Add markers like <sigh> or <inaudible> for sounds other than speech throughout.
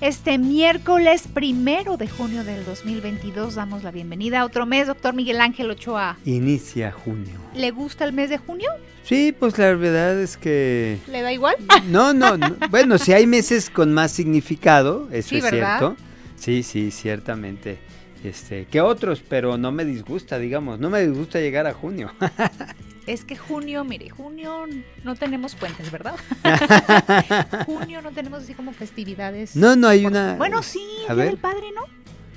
Este miércoles primero de junio del 2022 damos la bienvenida a otro mes, doctor Miguel Ángel Ochoa. Inicia junio. ¿Le gusta el mes de junio? Sí, pues la verdad es que... ¿Le da igual? No, no, no. <laughs> bueno, si hay meses con más significado, eso Sí, es ¿verdad? cierto. Sí, sí, ciertamente. Este, que otros, pero no me disgusta, digamos, no me disgusta llegar a junio. <laughs> Es que junio, mire, junio no tenemos puentes, ¿verdad? <laughs> junio no tenemos así como festividades. No, no hay Por- una... Bueno, sí, A el Día ver. del Padre, ¿no?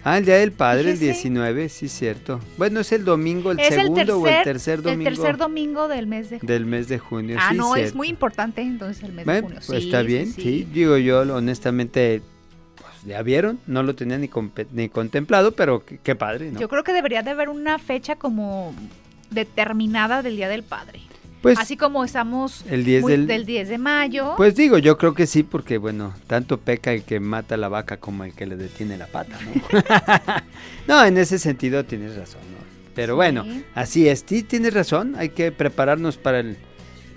Ah, el Día del Padre, el Fíjese. 19, sí, cierto. Bueno, es el domingo, el es segundo el tercer, o el tercer domingo el tercer domingo del mes de junio. del mes de junio. ah, sí, no, es muy importante entonces el mes de junio. pues Sí, está bien, sí, Digo yo, honestamente, pues ya vieron, no lo tenía ni, ni contemplado, pero qué, qué padre, ¿no? Yo creo que debería de haber una fecha como determinada del Día del Padre. pues Así como estamos el 10 muy- del... del 10 de mayo. Pues digo, yo creo que sí, porque bueno, tanto peca el que mata la vaca como el que le detiene la pata, ¿no? <laughs> no, en ese sentido tienes razón, ¿no? Pero Sí. bueno, así es, sí tienes razón, hay que prepararnos para el,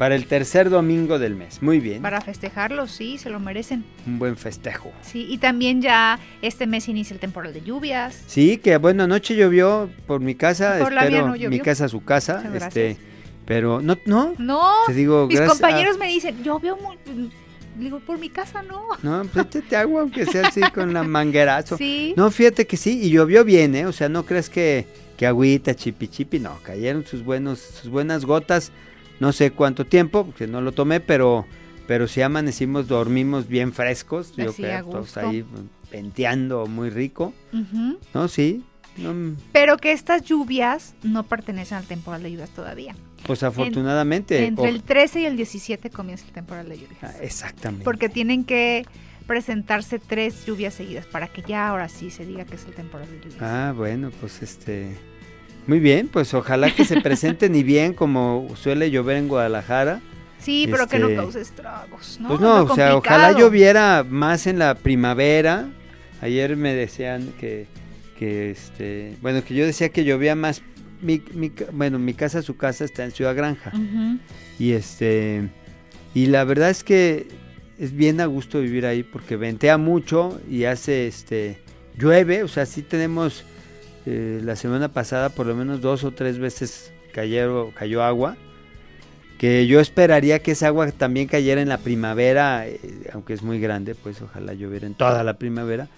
para el tercer domingo del mes. Muy bien, para festejarlo, sí, se lo merecen. un buen festejo. Sí, y también ya este mes inicia el temporal de lluvias. Sí, que bueno, anoche llovió por mi casa, Por la mía espero no llovió. mi casa su casa, Muchas este, gracias. pero no, no, No, te digo, mis compañeros me dicen, veo muy... Digo, por mi casa no. <laughs> No, pues aunque sea así con la manguerazo. Sí. No, fíjate que sí, y llovió bien, ¿eh? O sea, no crees que, que agüita, chipi chipi, no, cayeron sus buenos, sus buenas gotas, no sé cuánto tiempo, porque no lo tomé, pero, pero sí amanecimos, dormimos bien frescos, yo Así, creo, todos ahí penteando muy rico. ¿no? Sí, no, Pero que estas lluvias no pertenecen al temporal de lluvias todavía. pues afortunadamente. Entre el 13 y el 17 comienza el temporal de lluvias. Ah, exactamente. Porque tienen que presentarse tres lluvias seguidas para que ya ahora sí se diga que es el temporal de lluvias. Ah, bueno, pues este... Muy bien, pues ojalá que se presenten y bien como suele llover en Guadalajara. sí, pero que no este, cause estragos, ¿no? Pues no, o sea, ojalá lloviera más en la primavera. Ayer me decían que, que este, bueno, que yo decía que llovía más. Mi, mi bueno, mi casa, su casa está en Ciudad Granja. Y este, y la verdad es que es bien a gusto vivir ahí porque ventea mucho y hace, este, llueve. O sea, sí tenemos, eh, la semana pasada por lo menos dos o tres veces cayó, cayó agua que yo esperaría que esa agua también cayera en la primavera, eh, aunque es muy grande, pues ojalá lloviera en toda la primavera,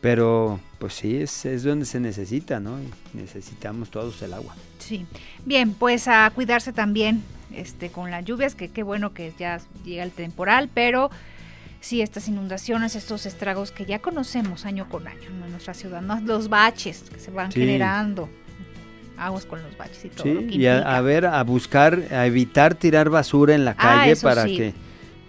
pero pues sí, es, es donde se necesita, ¿no? Necesitamos todos el agua. Sí. Bien, pues a cuidarse también este con las lluvias, que qué bueno que ya llega el temporal, pero sí estas inundaciones, estos estragos que ya conocemos año con año en nuestra ciudad, ¿no? los baches que se van Sí. generando, aguas con los baches y todo Sí, lo que y a, a ver, a buscar, a evitar tirar basura en la Ah, calle eso para sí. que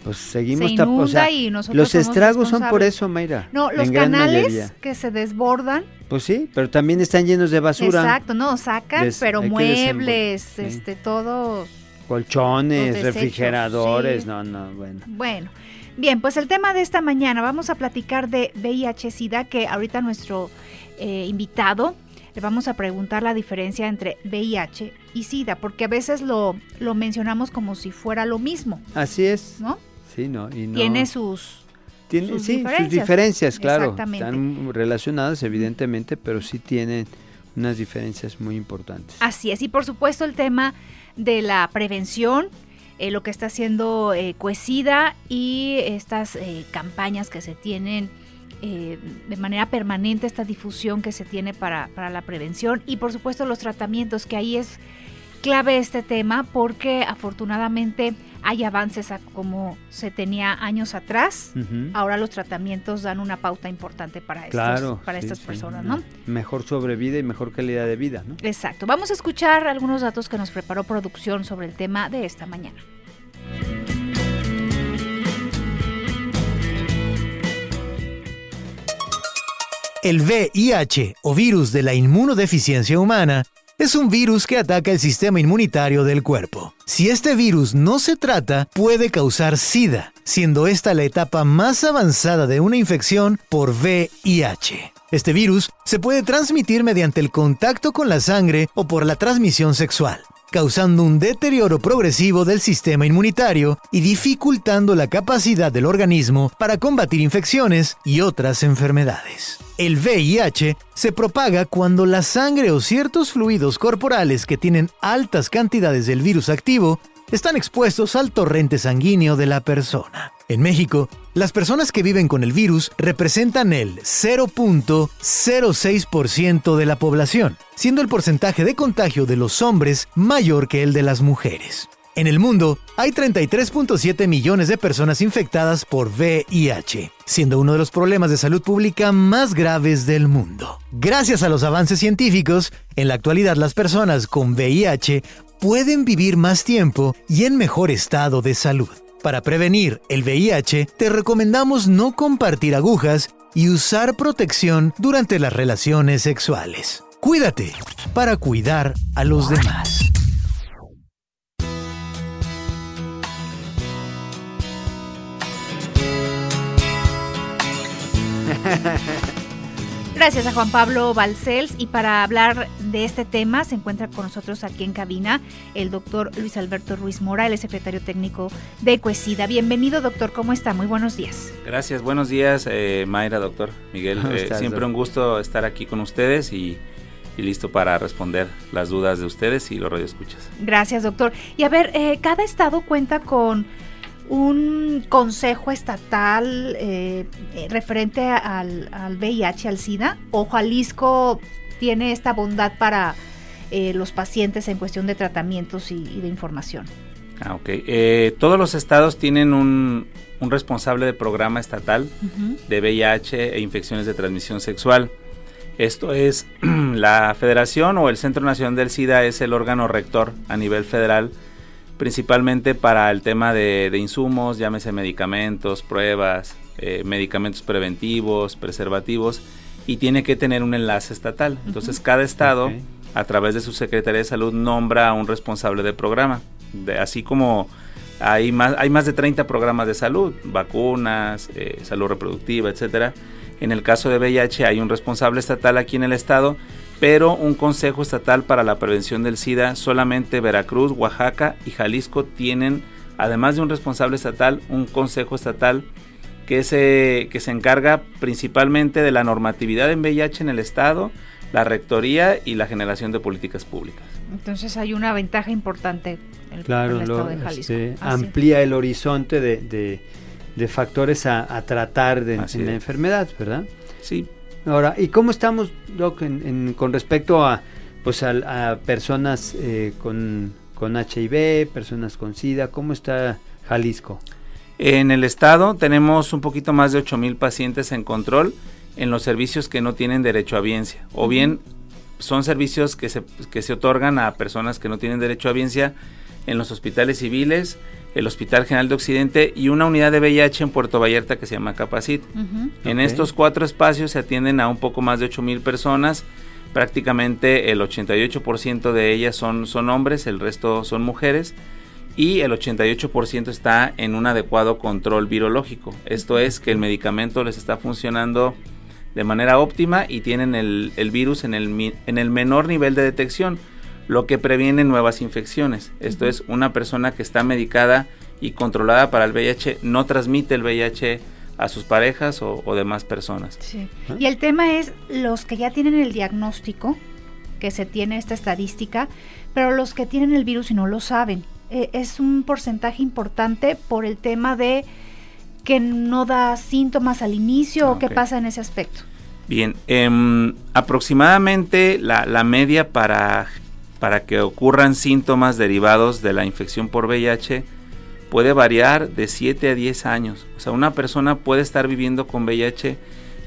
pues se seguimos tap- inunda o sea, los estragos son por eso, Mayra. No, los canales mayoría. que se desbordan, Pues sí, pero también están llenos de basura, exacto, no, sacan, Des- pero muebles, desembol- sí. este, todo colchones, refrigeradores, sí. no, no, bueno. Bueno, bien, pues el tema de esta mañana vamos a platicar de VIH-Sida, que ahorita nuestro eh, invitado le vamos a preguntar la diferencia entre VIH y SIDA, porque a veces lo, lo mencionamos como si fuera lo mismo, Así es. ¿no? Sí, no, y no. Tiene sus... Tiene- sus sí, diferencias. sus diferencias, claro. Están relacionadas, evidentemente, pero sí tienen unas diferencias muy importantes. Así es, y por supuesto el tema de la prevención, eh, lo que está haciendo eh, y estas eh, campañas que se tienen eh, de manera permanente, esta difusión que se tiene para, para la prevención y por supuesto los tratamientos, que ahí es clave este tema porque afortunadamente hay avances a como se tenía años atrás. Ahora los tratamientos dan una pauta importante para, estos- Claro. para sí, estas sí, personas, ¿no? Mejor sobrevida y mejor calidad de vida, ¿no? Exacto. Vamos a escuchar algunos datos que nos preparó producción sobre el tema de esta mañana. El VIH o virus de la inmunodeficiencia humana es un virus que ataca el sistema inmunitario del cuerpo. Si este virus no se trata, puede causar SIDA, siendo esta la etapa más avanzada de una infección por VIH. Este virus se puede transmitir mediante el contacto con la sangre o por la transmisión sexual causando un deterioro progresivo del sistema inmunitario y dificultando la capacidad del organismo para combatir infecciones y otras enfermedades. El VIH se propaga cuando la sangre o ciertos fluidos corporales que tienen altas cantidades del virus activo están expuestos al torrente sanguíneo de la persona. En México, las personas que viven con el virus representan el 0.06% de la población, siendo el porcentaje de contagio de los hombres mayor que el de las mujeres. En el mundo hay 33.7 millones de personas infectadas por VIH, siendo uno de los problemas de salud pública más graves del mundo. Gracias a los avances científicos, en la actualidad las personas con VIH pueden vivir más tiempo y en mejor estado de salud. Para prevenir el VIH, te recomendamos no compartir agujas y usar protección durante las relaciones sexuales. Cuídate para cuidar a los demás. <laughs> Gracias a Juan Pablo Balcells y para hablar de este tema se encuentra con nosotros aquí en cabina el doctor Luis Alberto Ruiz Mora, el secretario técnico de Cuesida. Bienvenido doctor, ¿cómo está? Muy buenos días. Gracias, buenos días eh, Mayra, doctor Miguel. <laughs> Eh, siempre un gusto estar aquí con ustedes y, listo para responder las dudas de ustedes y los radioescuchas. Gracias doctor. Y a ver, eh, cada estado cuenta con un consejo estatal eh, eh, referente al, VIH, al SIDA, o Jalisco tiene esta bondad para eh, los pacientes en cuestión de tratamientos y, de información. Ah, ok. todos los estados tienen un, responsable de programa estatal de VIH e infecciones de transmisión sexual. Esto es <clears throat> la federación o el Centro Nacional del SIDA es el órgano rector a nivel federal principalmente para el tema de, insumos, llámese medicamentos, pruebas, eh, medicamentos preventivos, preservativos, y tiene que tener un enlace estatal. Entonces cada estado, a través de su Secretaría de Salud, nombra a un responsable de programa. De, así como hay más, hay más de 30 programas de salud, vacunas, eh, salud reproductiva, etcétera. En el caso de VIH hay un responsable estatal aquí en el estado pero un Consejo Estatal para la Prevención del SIDA, solamente Veracruz, Oaxaca y Jalisco tienen, además de un responsable estatal, un Consejo Estatal que se, que se encarga principalmente de la normatividad en VIH en el Estado, la rectoría y la generación de políticas públicas. Entonces hay una ventaja importante en el, claro, Estado de Jalisco. Este, amplía el horizonte de, de, factores a, tratar de, en la enfermedad, ¿verdad? Sí, Ahora, ¿y cómo estamos, Doc, con respecto a, pues a, personas eh, con, con HIV, personas con SIDA? ¿Cómo está Jalisco? En el estado tenemos un poquito más de 8 mil pacientes en control en los servicios que no tienen derecho a biencia. O bien son servicios que se, que se otorgan a personas que no tienen derecho a biencia en los hospitales civiles, el Hospital General de Occidente y una unidad de VIH en Puerto Vallarta que se llama Capacit. En estos cuatro espacios se atienden a un poco más de 8 mil personas. Prácticamente el 88% de ellas son, son hombres, el resto son mujeres y el 88% está en un adecuado control virológico. Esto es que el medicamento les está funcionando de manera óptima y tienen el, el virus en el, en el menor nivel de detección lo que previene nuevas infecciones. Esto es, una persona que está medicada y controlada para el VIH no transmite el VIH a sus parejas o, demás personas. Sí. Y el tema es los que ya tienen el diagnóstico, que se tiene esta estadística, pero los que tienen el virus y no lo saben. Eh, es un porcentaje importante por el tema de que no da síntomas al inicio o qué pasa en ese aspecto. Bien, em, aproximadamente la, la media para para que ocurran síntomas derivados de la infección por VIH puede variar de 7 a 10 años. O sea, una persona puede estar viviendo con VIH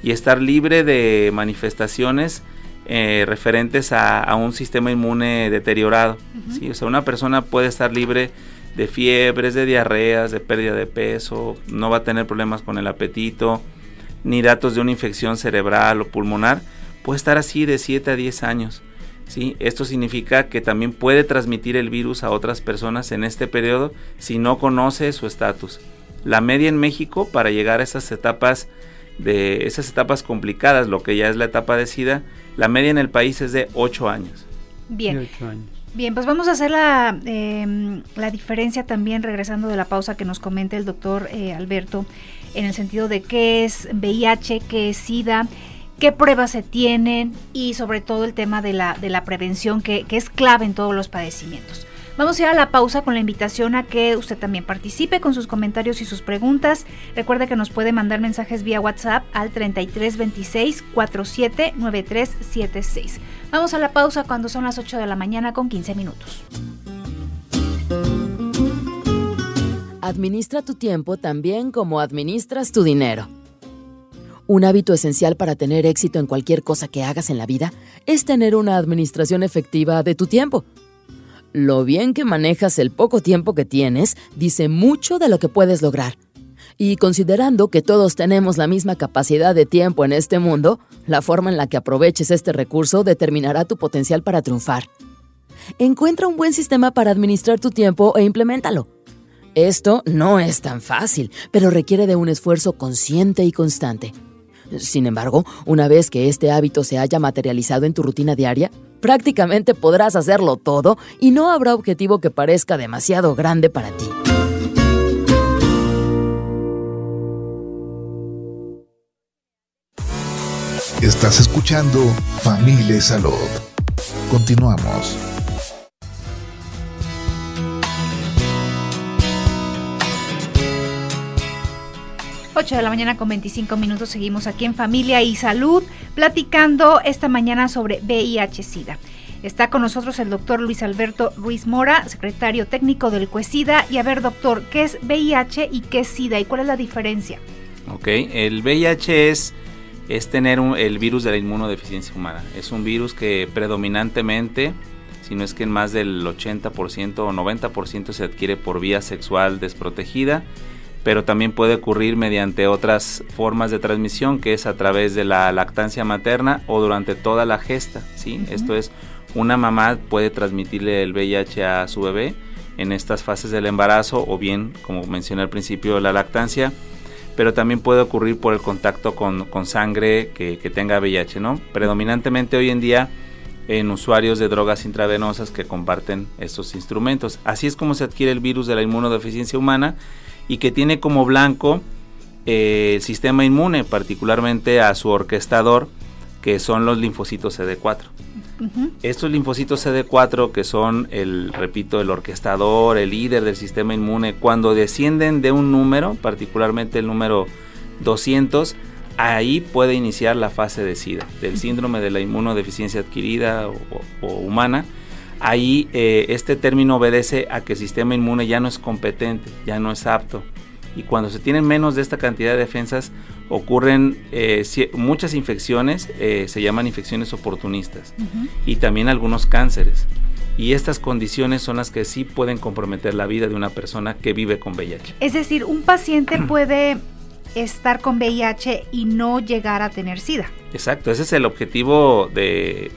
y estar libre de manifestaciones eh, referentes a, un sistema inmune deteriorado. O sea, una persona puede estar libre de fiebres, de diarreas, de pérdida de peso, no va a tener problemas con el apetito, ni datos de una infección cerebral o pulmonar, puede estar así de 7 a 10 años. ¿Sí? Esto significa que también puede transmitir el virus a otras personas en este periodo si no conoce su estatus. La media en México para llegar a esas etapas de esas etapas complicadas, lo que ya es la etapa de SIDA, la media en el país es de 8 años. Bien. Bien, pues vamos a hacer la, em, la, diferencia también, regresando de la pausa que nos comenta el doctor eh, Alberto, en el sentido de qué es VIH, qué es SIDA qué pruebas se tienen y sobre todo el tema de la, de la prevención que, es clave en todos los padecimientos. Vamos a ir a la pausa con la invitación a que usted también participe con sus comentarios y sus preguntas. Recuerde que nos puede mandar mensajes vía WhatsApp al 3326 479376. Vamos a la pausa cuando son las 8 de la mañana con 15 minutos. Administra tu tiempo también como administras tu dinero. Un hábito esencial para tener éxito en cualquier cosa que hagas en la vida es tener una administración efectiva de tu tiempo. Lo bien que manejas el poco tiempo que tienes dice mucho de lo que puedes lograr. Y considerando que todos tenemos la misma capacidad de tiempo en este mundo, la forma en la que aproveches este recurso determinará tu potencial para triunfar. Encuentra un buen sistema para administrar tu tiempo e implementalo. Esto no es tan fácil, pero requiere de un esfuerzo consciente y constante. Sin embargo, una vez que este hábito se haya materializado en tu rutina diaria, prácticamente podrás hacerlo todo y no habrá objetivo que parezca demasiado grande para ti. Estás escuchando Familia Salud. Continuamos. 8 de la mañana con 25 minutos seguimos aquí en Familia y Salud platicando esta mañana sobre VIH-Sida. Está con nosotros el doctor Luis Alberto Ruiz Mora, secretario técnico del CUESIDA. Y a ver, doctor, ¿qué es VIH y qué es SIDA y cuál es la diferencia? Ok, el VIH es, es tener el virus de la inmunodeficiencia humana. Es un virus que predominantemente, si no es que en más del 80% o 90% se adquiere por vía sexual desprotegida pero también puede ocurrir mediante otras formas de transmisión, que es a través de la lactancia materna o durante toda la gesta. ¿sí? Esto es, una mamá puede transmitirle el VIH a su bebé en estas fases del embarazo o bien, como mencioné al principio, la lactancia, pero también puede ocurrir por el contacto con, sangre que, que, tenga VIH. ¿no? Predominantemente hoy en día en usuarios de drogas intravenosas que comparten estos instrumentos. Así es como se adquiere el virus de la inmunodeficiencia humana y que tiene como blanco eh, el sistema inmune, particularmente a su orquestador, que son los linfocitos CD4. Estos linfocitos CD4, que son el, repito, el orquestador, el líder del sistema inmune, cuando descienden de un número, particularmente el número 200, ahí puede iniciar la fase de SIDA, del síndrome de la inmunodeficiencia adquirida o, humana. Ahí eh, este término obedece a que el sistema inmune ya no es competente, ya no es apto. Y cuando se tienen menos de esta cantidad de defensas, ocurren eh, muchas infecciones, eh, se llaman infecciones oportunistas, y también algunos cánceres. Y estas condiciones son las que sí pueden comprometer la vida de una persona que vive con VIH. Es decir, un paciente <clears throat> puede estar con VIH y no llegar a tener SIDA. Exacto, ese es el objetivo de,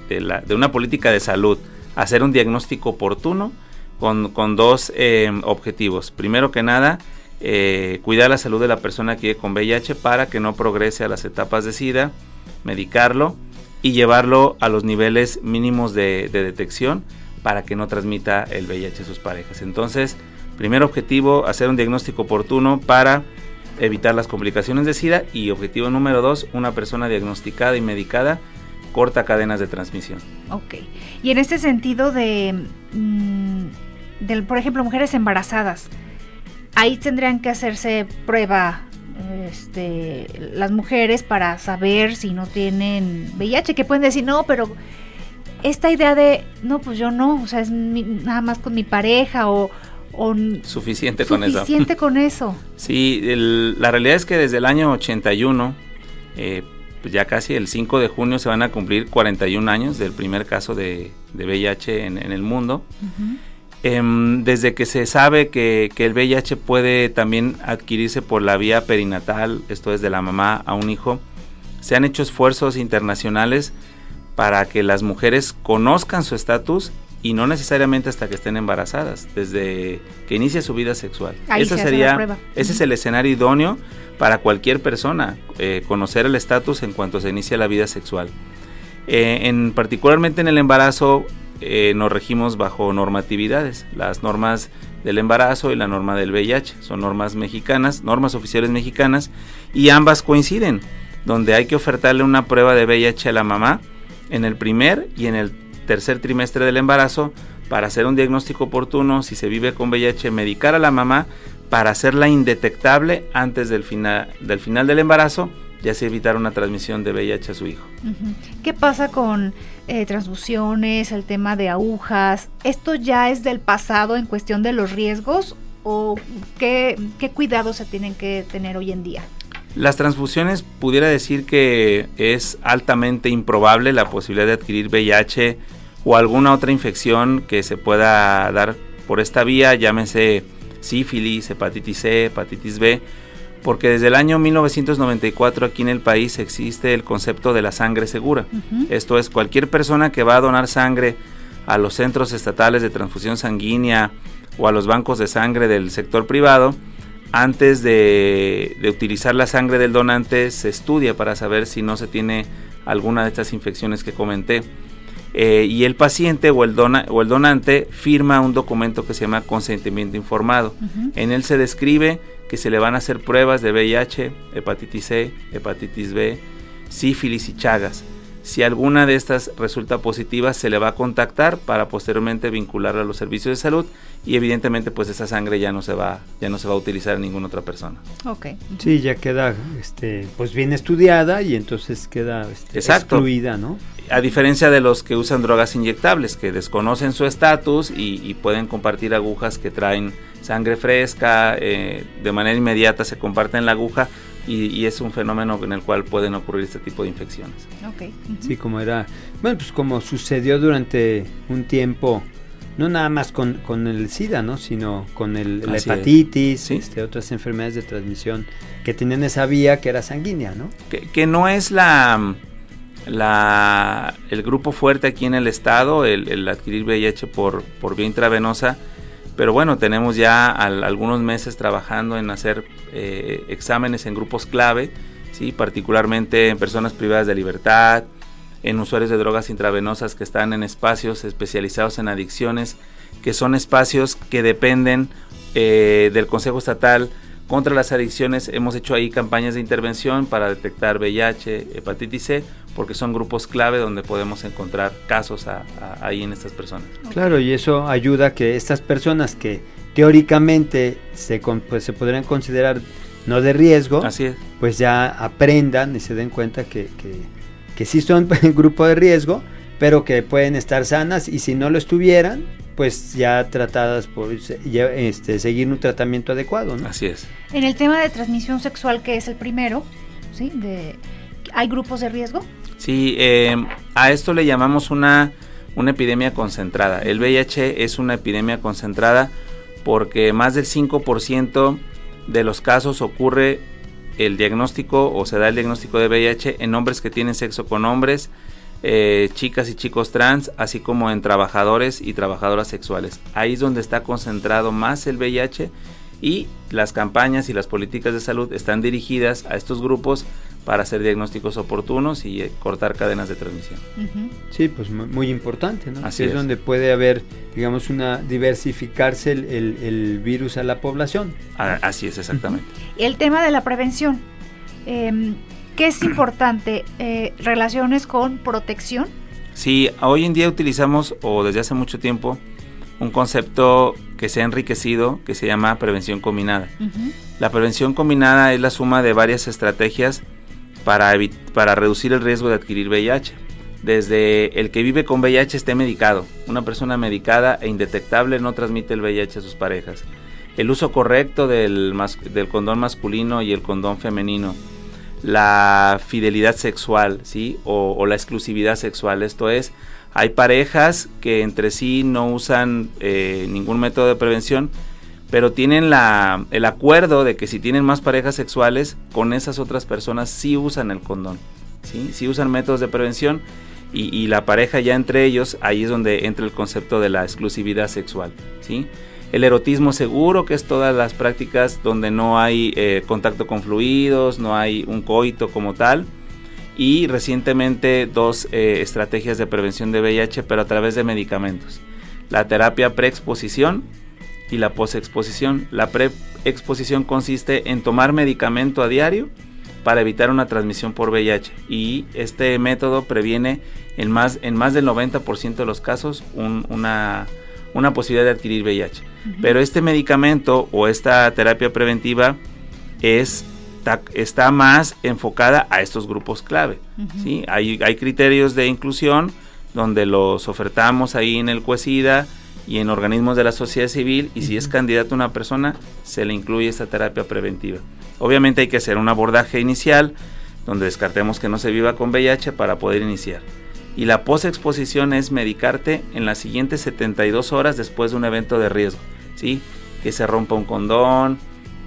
una política de salud, hacer un diagnóstico oportuno con, dos eh, objetivos. Primero que nada, eh, cuidar la salud de la persona que vive con VIH para que no progrese a las etapas de SIDA, medicarlo y llevarlo a los niveles mínimos de, detección para que no transmita el VIH a sus parejas. Entonces, primer objetivo, hacer un diagnóstico oportuno para evitar las complicaciones de SIDA y objetivo número dos, una persona diagnosticada y medicada corta cadenas de transmisión. Ok. Y en este sentido de, mm, por ejemplo, mujeres embarazadas, ahí tendrían que hacerse prueba este, las mujeres para saber si no tienen VIH, que pueden decir, no, pero esta idea de, no, pues yo no, o sea, es nada más con mi pareja o... suficiente con eso. Suficiente con eso. <laughs> Sí, la realidad es que desde el año 81, eh, pues ya casi el 5 de junio se van a cumplir 41 años del primer caso de, VIH en, el mundo. Em, desde que se sabe que, que, el VIH puede también adquirirse por la vía perinatal, esto es de la mamá a un hijo, se han hecho esfuerzos internacionales para que las mujeres conozcan su estatus y no necesariamente hasta que estén embarazadas, desde que inicie su vida sexual. Ese sería, ese es el escenario idóneo para cualquier persona, eh, conocer el estatus en cuanto se inicia la vida sexual. Eh, en particularmente en el embarazo eh, nos regimos bajo normatividades, las normas del embarazo y la norma del VIH, son normas mexicanas, normas oficiales mexicanas y ambas coinciden, donde hay que ofertarle una prueba de VIH a la mamá en el primer y en el tercer trimestre del embarazo para hacer un diagnóstico oportuno, si se vive con VIH, medicar a la mamá para hacerla indetectable antes del final del, final del embarazo y así evitar una transmisión de VIH a su hijo. ¿Qué pasa con eh, transfusiones, el tema de agujas? ¿Esto ya es del pasado en cuestión de los riesgos o qué, qué cuidados se tienen que tener hoy en día? Las transfusiones pudiera decir que es altamente improbable la posibilidad de adquirir VIH o alguna otra infección que se pueda dar por esta vía, llámese sífilis, hepatitis C, hepatitis B, porque desde el año 1994 aquí en el país existe el concepto de la sangre segura. Esto es, cualquier persona que va a donar sangre a los centros estatales de transfusión sanguínea o a los bancos de sangre del sector privado, antes de, utilizar la sangre del donante se estudia para saber si no se tiene alguna de estas infecciones que comenté. Eh, y el paciente o el, o el donante firma un documento que se llama consentimiento informado. En él se describe que se le van a hacer pruebas de VIH, hepatitis C, hepatitis B, sífilis y chagas. Si alguna de estas resulta positiva, se le va a contactar para posteriormente vincularla a los servicios de salud y evidentemente pues esa sangre ya no se va ya no se va a utilizar en ninguna otra persona. Okay. Sí, ya queda este pues bien estudiada y entonces queda este, excluida, ¿no? A diferencia de los que usan drogas inyectables que desconocen su estatus y, pueden compartir agujas que traen sangre fresca, eh, de manera inmediata se comparten la aguja y, es un fenómeno en el cual pueden ocurrir este tipo de infecciones. Okay. Sí, como era, bueno, pues como sucedió durante un tiempo, no nada más con, con el SIDA, ¿no? Sino con el, la hepatitis, este, otras enfermedades de transmisión que tienen esa vía que era sanguínea, ¿no? Que, que no es la, la, el grupo fuerte aquí en el estado, el, adquirir VIH por, por vía intravenosa, pero bueno, tenemos ya algunos meses trabajando en hacer eh, exámenes en grupos clave, ¿sí? particularmente en personas privadas de libertad, en usuarios de drogas intravenosas que están en espacios especializados en adicciones, que son espacios que dependen eh, del Consejo Estatal contra las adicciones. Hemos hecho ahí campañas de intervención para detectar VIH, hepatitis C, porque son grupos clave donde podemos encontrar casos ahí en estas personas. Claro, y eso ayuda a que estas personas que teóricamente se, pues, se podrían considerar no de riesgo, pues ya aprendan y se den cuenta que, que, que sí son un <laughs> grupo de riesgo, pero que pueden estar sanas y si no lo estuvieran, pues ya tratadas por este, seguir un tratamiento adecuado. ¿no? Así es. En el tema de transmisión sexual, que es el primero, ¿sí? De, ¿hay grupos de riesgo? Sí, eh, a esto le llamamos una, una epidemia concentrada. El VIH es una epidemia concentrada porque más del 5% de los casos ocurre el diagnóstico o se da el diagnóstico de VIH en hombres que tienen sexo con hombres, eh, chicas y chicos trans, así como en trabajadores y trabajadoras sexuales. Ahí es donde está concentrado más el VIH y las campañas y las políticas de salud están dirigidas a estos grupos para hacer diagnósticos oportunos y eh, cortar cadenas de transmisión. Sí, pues muy, importante, ¿no? Así es, donde puede haber, digamos, una diversificarse el, virus a la población. así es, exactamente. El tema de la prevención, eh, ¿qué es importante? Eh, ¿Relaciones con protección? Sí, hoy en día utilizamos, o desde hace mucho tiempo, un concepto que se ha enriquecido que se llama prevención combinada. La prevención combinada es la suma de varias estrategias para, para reducir el riesgo de adquirir VIH. Desde el que vive con VIH esté medicado. Una persona medicada e indetectable no transmite el VIH a sus parejas. El uso correcto del, del condón masculino y el condón femenino. La fidelidad sexual, ¿sí? O, la exclusividad sexual. Esto es, Hay parejas que entre sí no usan eh, ningún método de prevención, pero tienen la, el acuerdo de que si tienen más parejas sexuales, con esas otras personas sí usan el condón, sí, sí usan métodos de prevención y, y, la pareja ya entre ellos, ahí es donde entra el concepto de la exclusividad sexual, ¿sí? El erotismo seguro, que es todas las prácticas donde no hay eh, contacto con fluidos, no hay un coito como tal. Y recientemente dos eh, estrategias de prevención de VIH, pero a través de medicamentos. La terapia preexposición y la posexposición. La preexposición consiste en tomar medicamento a diario para evitar una transmisión por VIH y este método previene en más, en más del 90% de los casos una, una posibilidad de adquirir VIH. Pero este medicamento o esta terapia preventiva es está, más enfocada a estos grupos clave. ¿sí? Hay, hay, criterios de inclusión donde los ofertamos ahí en el CUESIDA y en organismos de la sociedad civil y si es candidato una persona se le incluye esta terapia preventiva. Obviamente hay que hacer un abordaje inicial donde descartemos que no se viva con VIH para poder iniciar. Y la posexposición es medicarte en las siguientes 72 horas después de un evento de riesgo. ¿sí? Que se rompa un condón,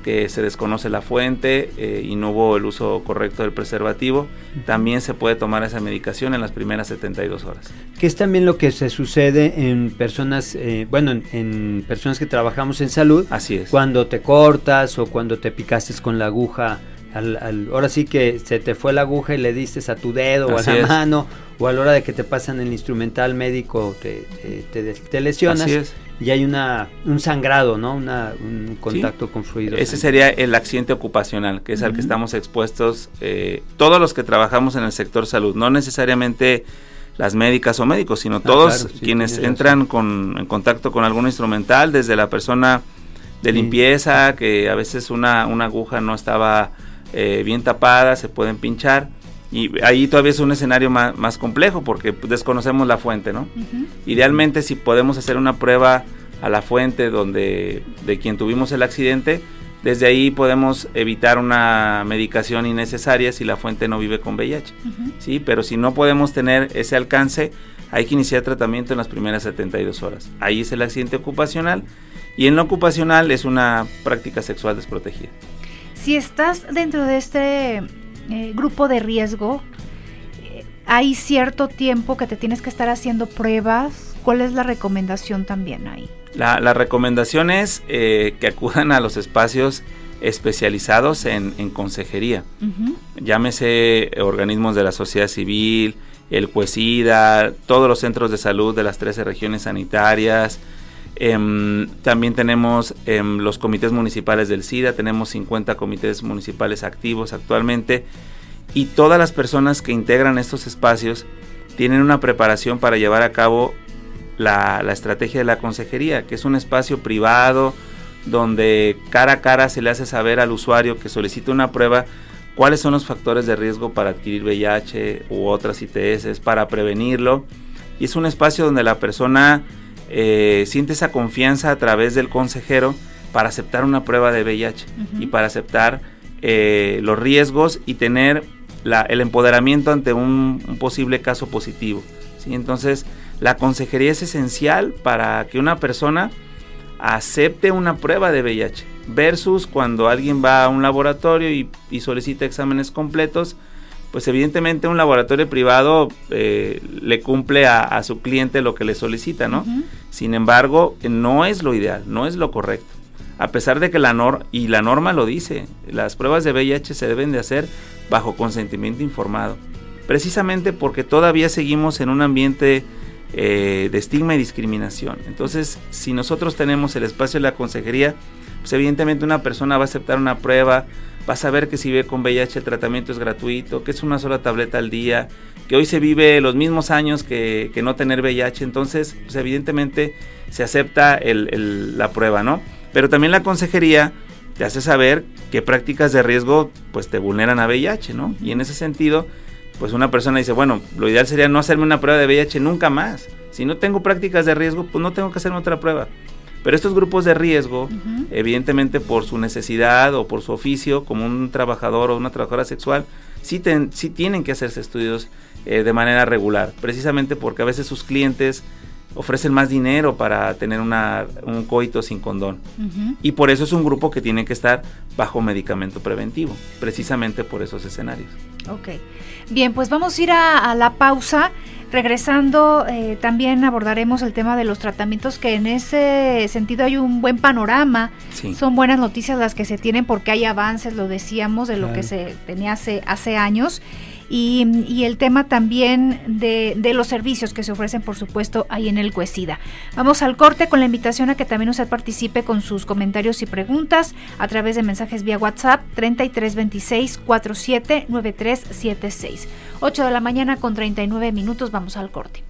que se desconoce la fuente eh, y no hubo el uso correcto del preservativo, también se puede tomar esa medicación en las primeras 72 horas. Que es también lo que se sucede en personas, eh, bueno, en, personas que trabajamos en salud. Así es. Cuando te cortas o cuando te picaste con la aguja al, ahora sí que se te fue la aguja y le diste a tu dedo o a la mano, o a la hora de que te pasan el instrumental médico te, te, lesionas. Y hay una, un sangrado, ¿no? un contacto con fluidos. Ese sería el accidente ocupacional, que es al que estamos expuestos eh, todos los que trabajamos en el sector salud, no necesariamente las médicas o médicos, sino ah, todos quienes entran con, en contacto con algún instrumental, desde la persona de limpieza, que a veces una, una aguja no estaba eh, bien tapadas, se pueden pinchar. Y ahí todavía es un escenario más, complejo porque desconocemos la fuente, ¿no? Idealmente si podemos hacer una prueba a la fuente donde de quien tuvimos el accidente, desde ahí podemos evitar una medicación innecesaria si la fuente no vive con VIH. Sí, pero si no podemos tener ese alcance, hay que iniciar tratamiento en las primeras 72 horas. Ahí es el accidente ocupacional y en lo ocupacional es una práctica sexual desprotegida. Si estás dentro de este eh, grupo de riesgo, eh, hay cierto tiempo que te tienes que estar haciendo pruebas. ¿Cuál es la recomendación también ahí? La, recomendación es eh, que acudan a los espacios especializados en, consejería. Llámese organismos de la sociedad civil, el CUESIDA, todos los centros de salud de las 13 regiones sanitarias, Em, también tenemos em, los comités municipales del SIDA, tenemos 50 comités municipales activos actualmente y todas las personas que integran estos espacios tienen una preparación para llevar a cabo la, la estrategia de la consejería, que es un espacio privado donde cara a cara se le hace saber al usuario que solicita una prueba cuáles son los factores de riesgo para adquirir VIH u otras ITS, para prevenirlo. Y es un espacio donde la persona eh, siente esa confianza a través del consejero para aceptar una prueba de VIH y para aceptar eh, los riesgos y tener el empoderamiento ante un, posible caso positivo. ¿sí? Entonces, la consejería es esencial para que una persona acepte una prueba de VIH versus cuando alguien va a un laboratorio y, y solicita exámenes completos pues evidentemente un laboratorio privado eh, le cumple a, su cliente lo que le solicita, ¿no? Sin embargo, no es lo ideal, no es lo correcto. A pesar de que la norma, y la norma lo dice, las pruebas de VIH se deben de hacer bajo consentimiento informado. Precisamente porque todavía seguimos en un ambiente eh, de estigma y discriminación. Entonces, si nosotros tenemos el espacio de la consejería, pues evidentemente una persona va a aceptar una prueba, vas a ver que si vive con VIH el tratamiento es gratuito, que es una sola tableta al día, que hoy se vive los mismos años que, no tener VIH, entonces pues evidentemente se acepta la prueba, ¿no? Pero también la consejería te hace saber que prácticas de riesgo pues te vulneran a VIH, ¿no? Y en ese sentido, pues una persona dice, bueno, lo ideal sería no hacerme una prueba de VIH nunca más. Si no tengo prácticas de riesgo, pues no tengo que hacerme otra prueba. Pero estos grupos de riesgo, evidentemente por su necesidad o por su oficio, como un trabajador o una trabajadora sexual, sí, sí tienen que hacerse estudios eh, de manera regular, precisamente porque a veces sus clientes ofrecen más dinero para tener una, un coito sin condón. Y por eso es un grupo que tiene que estar bajo medicamento preventivo, precisamente por esos escenarios. Ok. Bien, pues vamos a ir a, la pausa. Regresando, eh, también abordaremos el tema de los tratamientos, que en ese sentido hay un buen panorama. Son buenas noticias las que se tienen porque hay avances, lo decíamos, de lo que se tenía hace, hace años y, el tema también de, los servicios que se ofrecen, por supuesto, ahí en el Cuesida. Vamos al corte con la invitación a que también usted participe con sus comentarios y preguntas a través de mensajes vía WhatsApp 3326 479376. 8 de la mañana con 39 minutos, vamos al corte.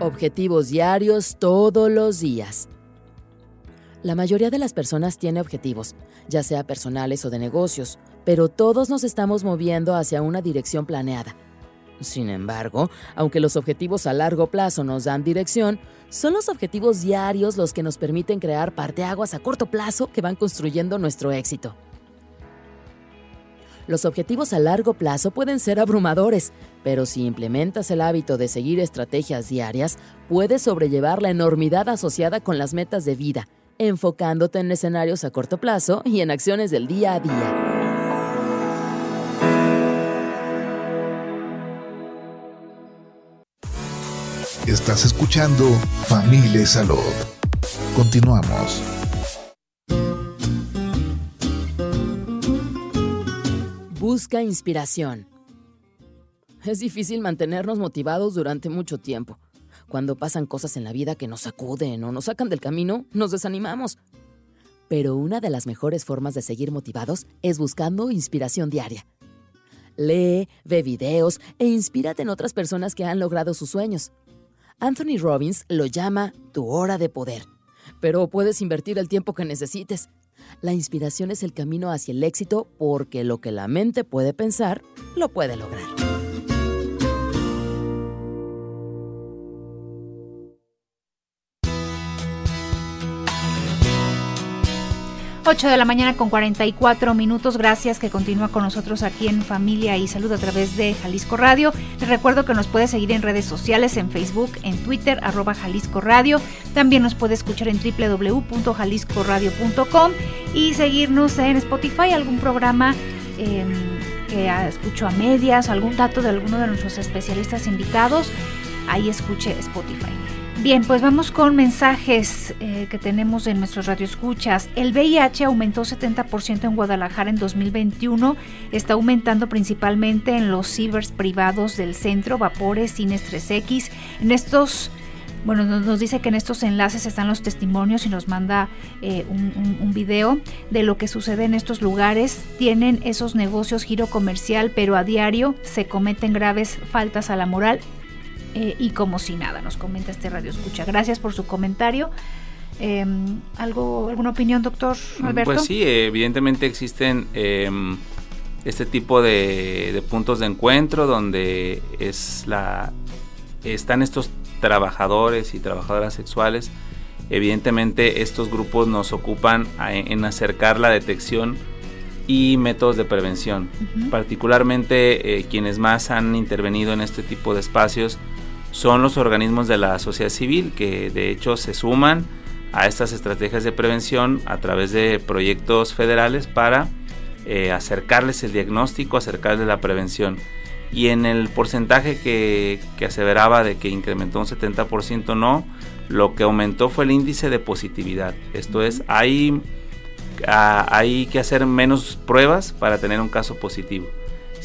Objetivos diarios todos los días. La mayoría de las personas tiene objetivos, ya sea personales o de negocios, pero todos nos estamos moviendo hacia una dirección planeada. Sin embargo, aunque los objetivos a largo plazo nos dan dirección, son los objetivos diarios los que nos permiten crear parteaguas a corto plazo que van construyendo nuestro éxito. Los objetivos a largo plazo pueden ser abrumadores, pero si implementas el hábito de seguir estrategias diarias, puedes sobrellevar la enormidad asociada con las metas de vida, enfocándote en escenarios a corto plazo y en acciones del día a día. Estás escuchando Familia Salud. Continuamos. Busca inspiración. Es difícil mantenernos motivados durante mucho tiempo. Cuando pasan cosas en la vida que nos sacuden o nos sacan del camino, nos desanimamos. Pero una de las mejores formas de seguir motivados es buscando inspiración diaria. Lee, ve videos e inspírate en otras personas que han logrado sus sueños. Anthony Robbins lo llama tu hora de poder, pero puedes invertir el tiempo que necesites. La inspiración es el camino hacia el éxito porque lo que la mente puede pensar, lo puede lograr. 8 de la mañana con 44 minutos. Gracias que continúa con nosotros aquí en Familia y Salud a través de Jalisco Radio. Les recuerdo que nos puede seguir en redes sociales, en Facebook, en Twitter, arroba Jalisco Radio. También nos puede escuchar en www.jaliscoradio.com y seguirnos en Spotify, algún programa em, que escucho a medias, algún dato de alguno de nuestros especialistas invitados. Ahí escuche Spotify. Bien, pues vamos con mensajes eh, que tenemos en nuestros radioescuchas. El VIH aumentó 70% en Guadalajara en 2021. Está aumentando principalmente en los cibers privados del centro, Vapores, Cines 3X. En estos bueno, nos, dice que en estos enlaces están los testimonios y nos manda eh, un, un, video de lo que sucede en estos lugares. Tienen esos negocios giro comercial, pero a diario se cometen graves faltas a la moral eh, y como si nada, nos comenta este radio escucha. Gracias por su comentario. Em, ¿algo, ¿Alguna opinión, doctor Alberto? Pues sí, evidentemente existen em, este tipo de, puntos de encuentro donde es la, están estos trabajadores y trabajadoras sexuales. Evidentemente estos grupos nos ocupan en acercar la detección y métodos de prevención. Particularmente eh, quienes más han intervenido en este tipo de espacios son los organismos de la sociedad civil que de hecho se suman a estas estrategias de prevención a través de proyectos federales para eh, acercarles el diagnóstico, acercarles la prevención. Y en el porcentaje que, que aseveraba de que incrementó un 70% no, lo que aumentó fue el índice de positividad. Esto es, hay, ah, hay que hacer menos pruebas para tener un caso positivo.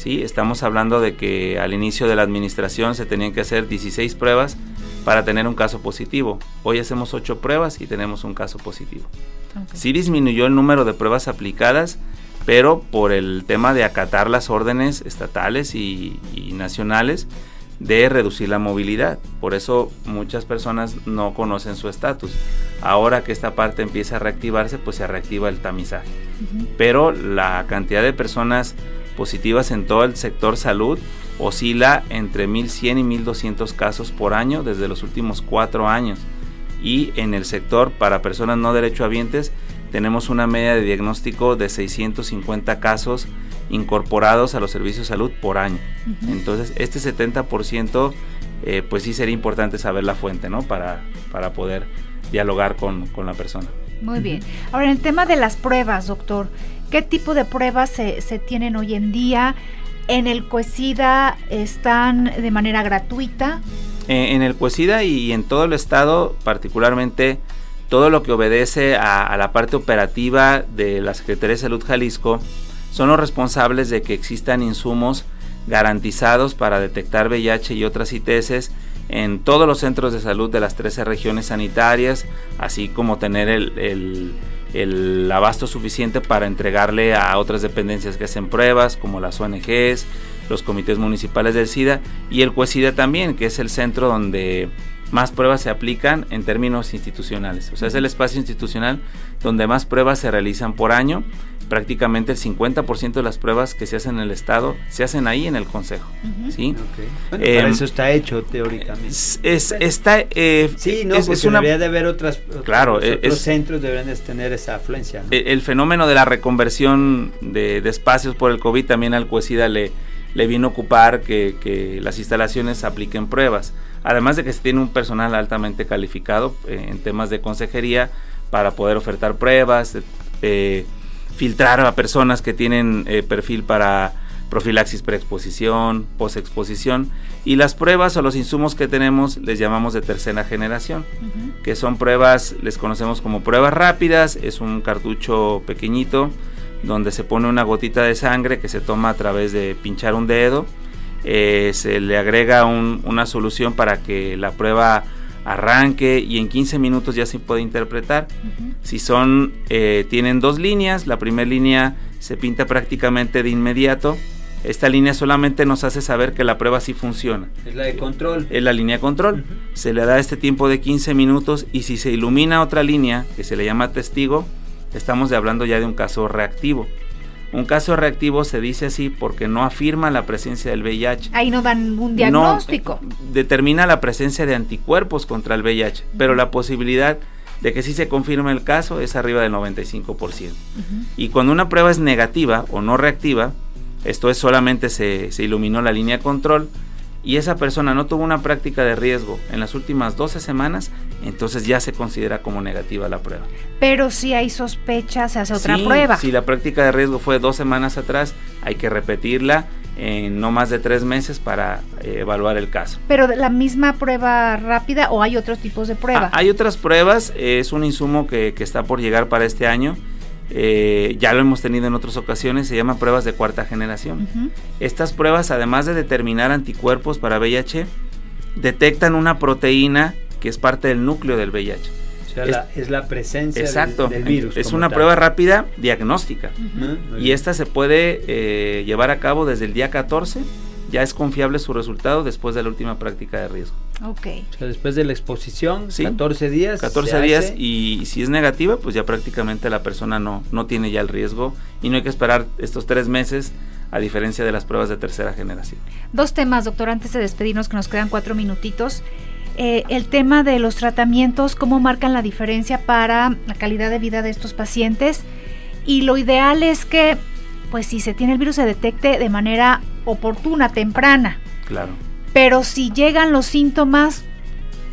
¿Sí? Estamos hablando de que al inicio de la administración se tenían que hacer 16 pruebas para tener un caso positivo. Hoy hacemos 8 pruebas y tenemos un caso positivo. Sí disminuyó el número de pruebas aplicadas, pero por el tema de acatar las órdenes estatales y, y nacionales de reducir la movilidad. Por eso muchas personas no conocen su estatus. Ahora que esta parte empieza a reactivarse, pues se reactiva el tamizaje. Pero la cantidad de personas positivas en todo el sector salud oscila entre 1.100 y 1.200 casos por año desde los últimos cuatro años. y en el sector para personas no derechohabientes tenemos una media de diagnóstico de 650 casos incorporados a los servicios de salud por año. Entonces, este 70%, eh, pues sí sería importante saber la fuente, ¿no? Para, para poder dialogar con, la persona. Muy bien. Ahora, en el tema de las pruebas, doctor, ¿qué tipo de pruebas se, tienen hoy en día? ¿En el COESIDA están de manera gratuita? Eh, en el COESIDA y en todo el estado, particularmente todo lo que obedece a, la parte operativa de la Secretaría de Salud Jalisco, son los responsables de que existan insumos garantizados para detectar VIH y otras ITS en todos los centros de salud de las 13 regiones sanitarias, así como tener el, abasto suficiente para entregarle a otras dependencias que hacen pruebas, como las ONGs, los comités municipales del SIDA y el CUESIDA también, que es el centro donde más pruebas se aplican en términos institucionales. O sea, es el espacio institucional donde más pruebas se realizan por año. Prácticamente el 50% de las pruebas que se hacen en el Estado se hacen ahí en el Consejo. ¿sí? para em, eso está hecho teóricamente. Es, está, eh, sí, no, es, una, debería de haber otras, claro, otros, centros deberían de tener esa afluencia. El, fenómeno de la reconversión de, espacios por el COVID también al CUESIDA le, le vino a ocupar que, que las instalaciones apliquen pruebas además de que se tiene un personal altamente calificado eh, en temas de consejería para poder ofertar pruebas, eh, filtrar a personas que tienen eh, perfil para profilaxis preexposición, posexposición y las pruebas o los insumos que tenemos les llamamos de tercera generación, que son pruebas, les conocemos como pruebas rápidas, es un cartucho pequeñito donde se pone una gotita de sangre que se toma a través de pinchar un dedo eh, se le agrega una solución para que la prueba arranque y en 15 minutos ya se puede interpretar. Si son, eh, tienen dos líneas, la primera línea se pinta prácticamente de inmediato. Esta línea solamente nos hace saber que la prueba sí funciona. Es la de control. Es la línea control. Se le da este tiempo de 15 minutos y si se ilumina otra línea, que se le llama testigo, estamos hablando ya de un caso reactivo. Un caso reactivo se dice así porque no afirma la presencia del VIH. Ahí no dan un diagnóstico. determina la presencia de anticuerpos contra el VIH, pero la posibilidad de que sí se confirme el caso es arriba del 95%. Y cuando una prueba es negativa o no reactiva, esto es solamente se, se iluminó la línea de control, y esa persona no tuvo una práctica de riesgo en las últimas 12 semanas, entonces ya se considera como negativa la prueba. Pero si hay sospecha, se hace otra prueba. Si la práctica de riesgo fue dos semanas atrás, hay que repetirla en no más de tres meses para eh, evaluar el caso. ¿Pero la misma prueba rápida o hay otros tipos de pruebas? Ah, hay otras pruebas, es un insumo que, que está por llegar para este año eh, ya lo hemos tenido en otras ocasiones, se llaman pruebas de cuarta generación. Estas pruebas, además de determinar anticuerpos para VIH, detectan una proteína que es parte del núcleo del VIH. O sea, es, la, presencia Del, virus. Es una prueba rápida diagnóstica. y esta se puede eh, llevar a cabo desde el día 14 ya es confiable su resultado después de la última práctica de riesgo. Ok. O sea, después de la exposición, 14 días. 14 días y si es negativa, pues ya prácticamente la persona no, no tiene ya el riesgo y no hay que esperar estos tres meses a diferencia de las pruebas de tercera generación. Dos temas, doctor, antes de despedirnos, que nos quedan cuatro minutitos. Eh, el tema de los tratamientos, cómo marcan la diferencia para la calidad de vida de estos pacientes. Y lo ideal es que pues si se tiene el virus se detecte de manera oportuna, temprana. Claro. Pero si llegan los síntomas,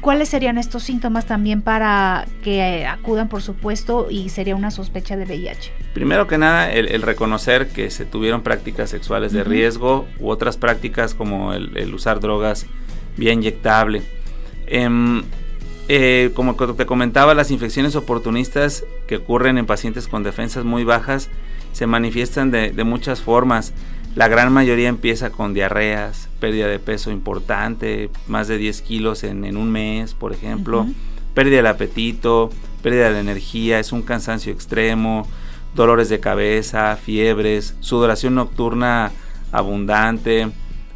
¿cuáles serían estos síntomas también para que eh, acudan, por supuesto, y sería una sospecha de VIH? Primero que nada, el, reconocer que se tuvieron prácticas sexuales de riesgo u otras prácticas como el, usar drogas vía inyectable. Em, eh, como te comentaba, las infecciones oportunistas que ocurren en pacientes con defensas muy bajas se manifiestan de, muchas formas. La gran mayoría empieza con diarreas, pérdida de peso importante, más de 10 kilos en, un mes, por ejemplo, pérdida del apetito, pérdida de energía, es un cansancio extremo, dolores de cabeza, fiebres, sudoración nocturna abundante.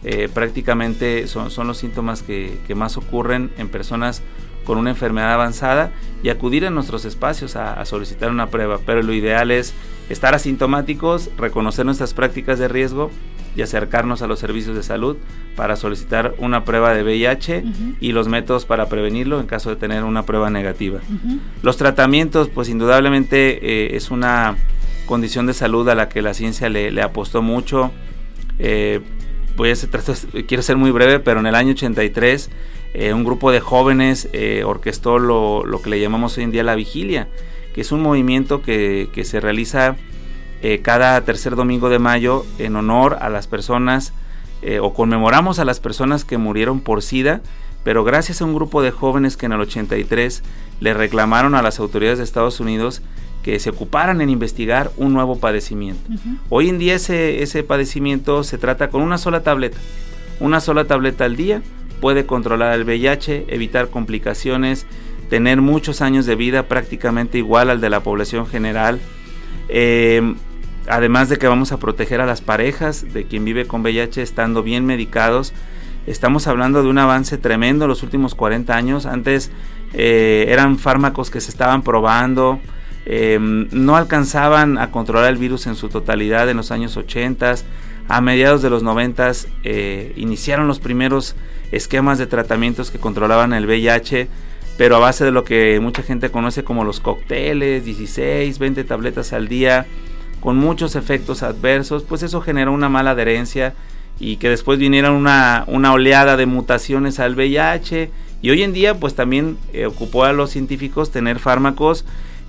Eh, prácticamente son, son, los síntomas que, que más ocurren en personas con una enfermedad avanzada y acudir a nuestros espacios a, solicitar una prueba. Pero lo ideal es estar asintomáticos, reconocer nuestras prácticas de riesgo y acercarnos a los servicios de salud para solicitar una prueba de VIH y los métodos para prevenirlo en caso de tener una prueba negativa. Los tratamientos, pues indudablemente eh, es una condición de salud a la que la ciencia le, apostó mucho. Eh, voy a quiero ser muy breve, pero en el año 83 eh, un grupo de jóvenes orquestó lo, que le llamamos hoy en día la vigilia, que es un movimiento que, que se realiza eh, cada tercer domingo de mayo en honor a las personas eh, o conmemoramos a las personas que murieron por SIDA, pero gracias a un grupo de jóvenes que en el 83 le reclamaron a las autoridades de Estados Unidos que se ocuparan en investigar un nuevo padecimiento. Hoy en día ese, ese padecimiento se trata con una sola tableta. Una sola tableta al día puede controlar el VIH, evitar complicaciones, tener muchos años de vida prácticamente igual al de la población general. Eh, además de que vamos a proteger a las parejas de quien vive con VIH estando bien medicados. Estamos hablando de un avance tremendo en los últimos 40 años. Antes eh, eran fármacos que se estaban probando, em, no alcanzaban a controlar el virus en su totalidad en los años 80. A mediados de los 90 eh, iniciaron los primeros esquemas de tratamientos que controlaban el VIH, pero a base de lo que mucha gente conoce como los cócteles, 16, 20 tabletas al día con muchos efectos adversos, pues eso generó una mala adherencia y que después viniera una, una oleada de mutaciones al VIH y hoy en día pues también eh, ocupó a los científicos tener fármacos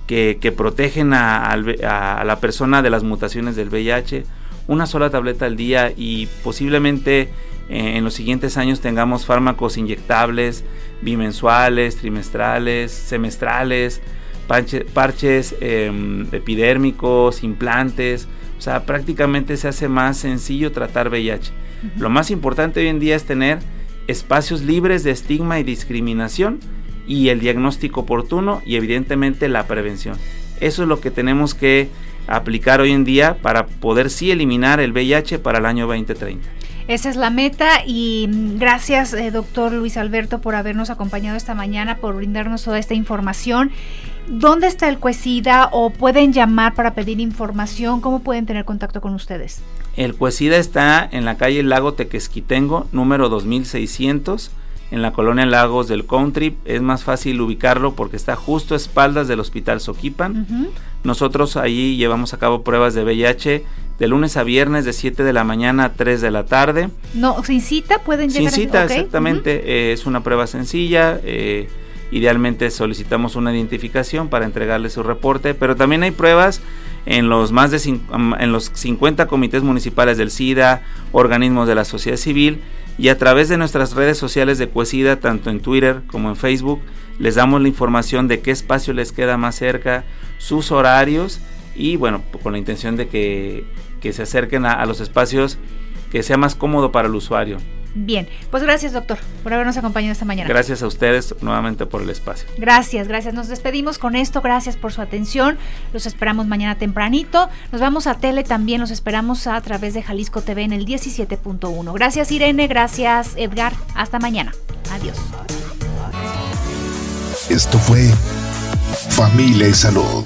que, protegen a, la persona de las mutaciones del VIH, una sola tableta al día y posiblemente eh, en los siguientes años tengamos fármacos inyectables, bimensuales, trimestrales, semestrales, parches em, epidérmicos, implantes, o sea, prácticamente se hace más sencillo tratar VIH. Lo más importante hoy en día es tener espacios libres de estigma y discriminación y el diagnóstico oportuno y evidentemente la prevención. Eso es lo que tenemos que aplicar hoy en día para poder sí eliminar el VIH para el año 2030. Esa es la meta y mm, gracias eh, doctor Luis Alberto por habernos acompañado esta mañana, por brindarnos toda esta información. ¿Dónde está el Cuesida o pueden llamar para pedir información? ¿Cómo pueden tener contacto con ustedes? El Cuesida está en la calle Lago Tequesquitengo, número 2600, en la colonia Lagos del Country. Es más fácil ubicarlo porque está justo a espaldas del Hospital Soquipan. Nosotros ahí llevamos a cabo pruebas de VIH de lunes a viernes de 7 de la mañana a 3 de la tarde. No, sin cita pueden llegar. Sin cita, exactamente. Eh, es una prueba sencilla. Eh, Idealmente solicitamos una identificación para entregarle su reporte, pero también hay pruebas en los más de en los 50 comités municipales del SIDA, organismos de la sociedad civil y a través de nuestras redes sociales de Cuesida, tanto en Twitter como en Facebook, les damos la información de qué espacio les queda más cerca, sus horarios y bueno, con la intención de que, se acerquen a los espacios que sea más cómodo para el usuario. Bien, pues gracias doctor por habernos acompañado esta mañana. Gracias a ustedes nuevamente por el espacio. Gracias, gracias. Nos despedimos con esto. Gracias por su atención. Los esperamos mañana tempranito. Nos vamos a tele también. Los esperamos a través de Jalisco TV en el 17.1. Gracias Irene, gracias Edgar. Hasta mañana. Adiós. Esto fue Familia y Salud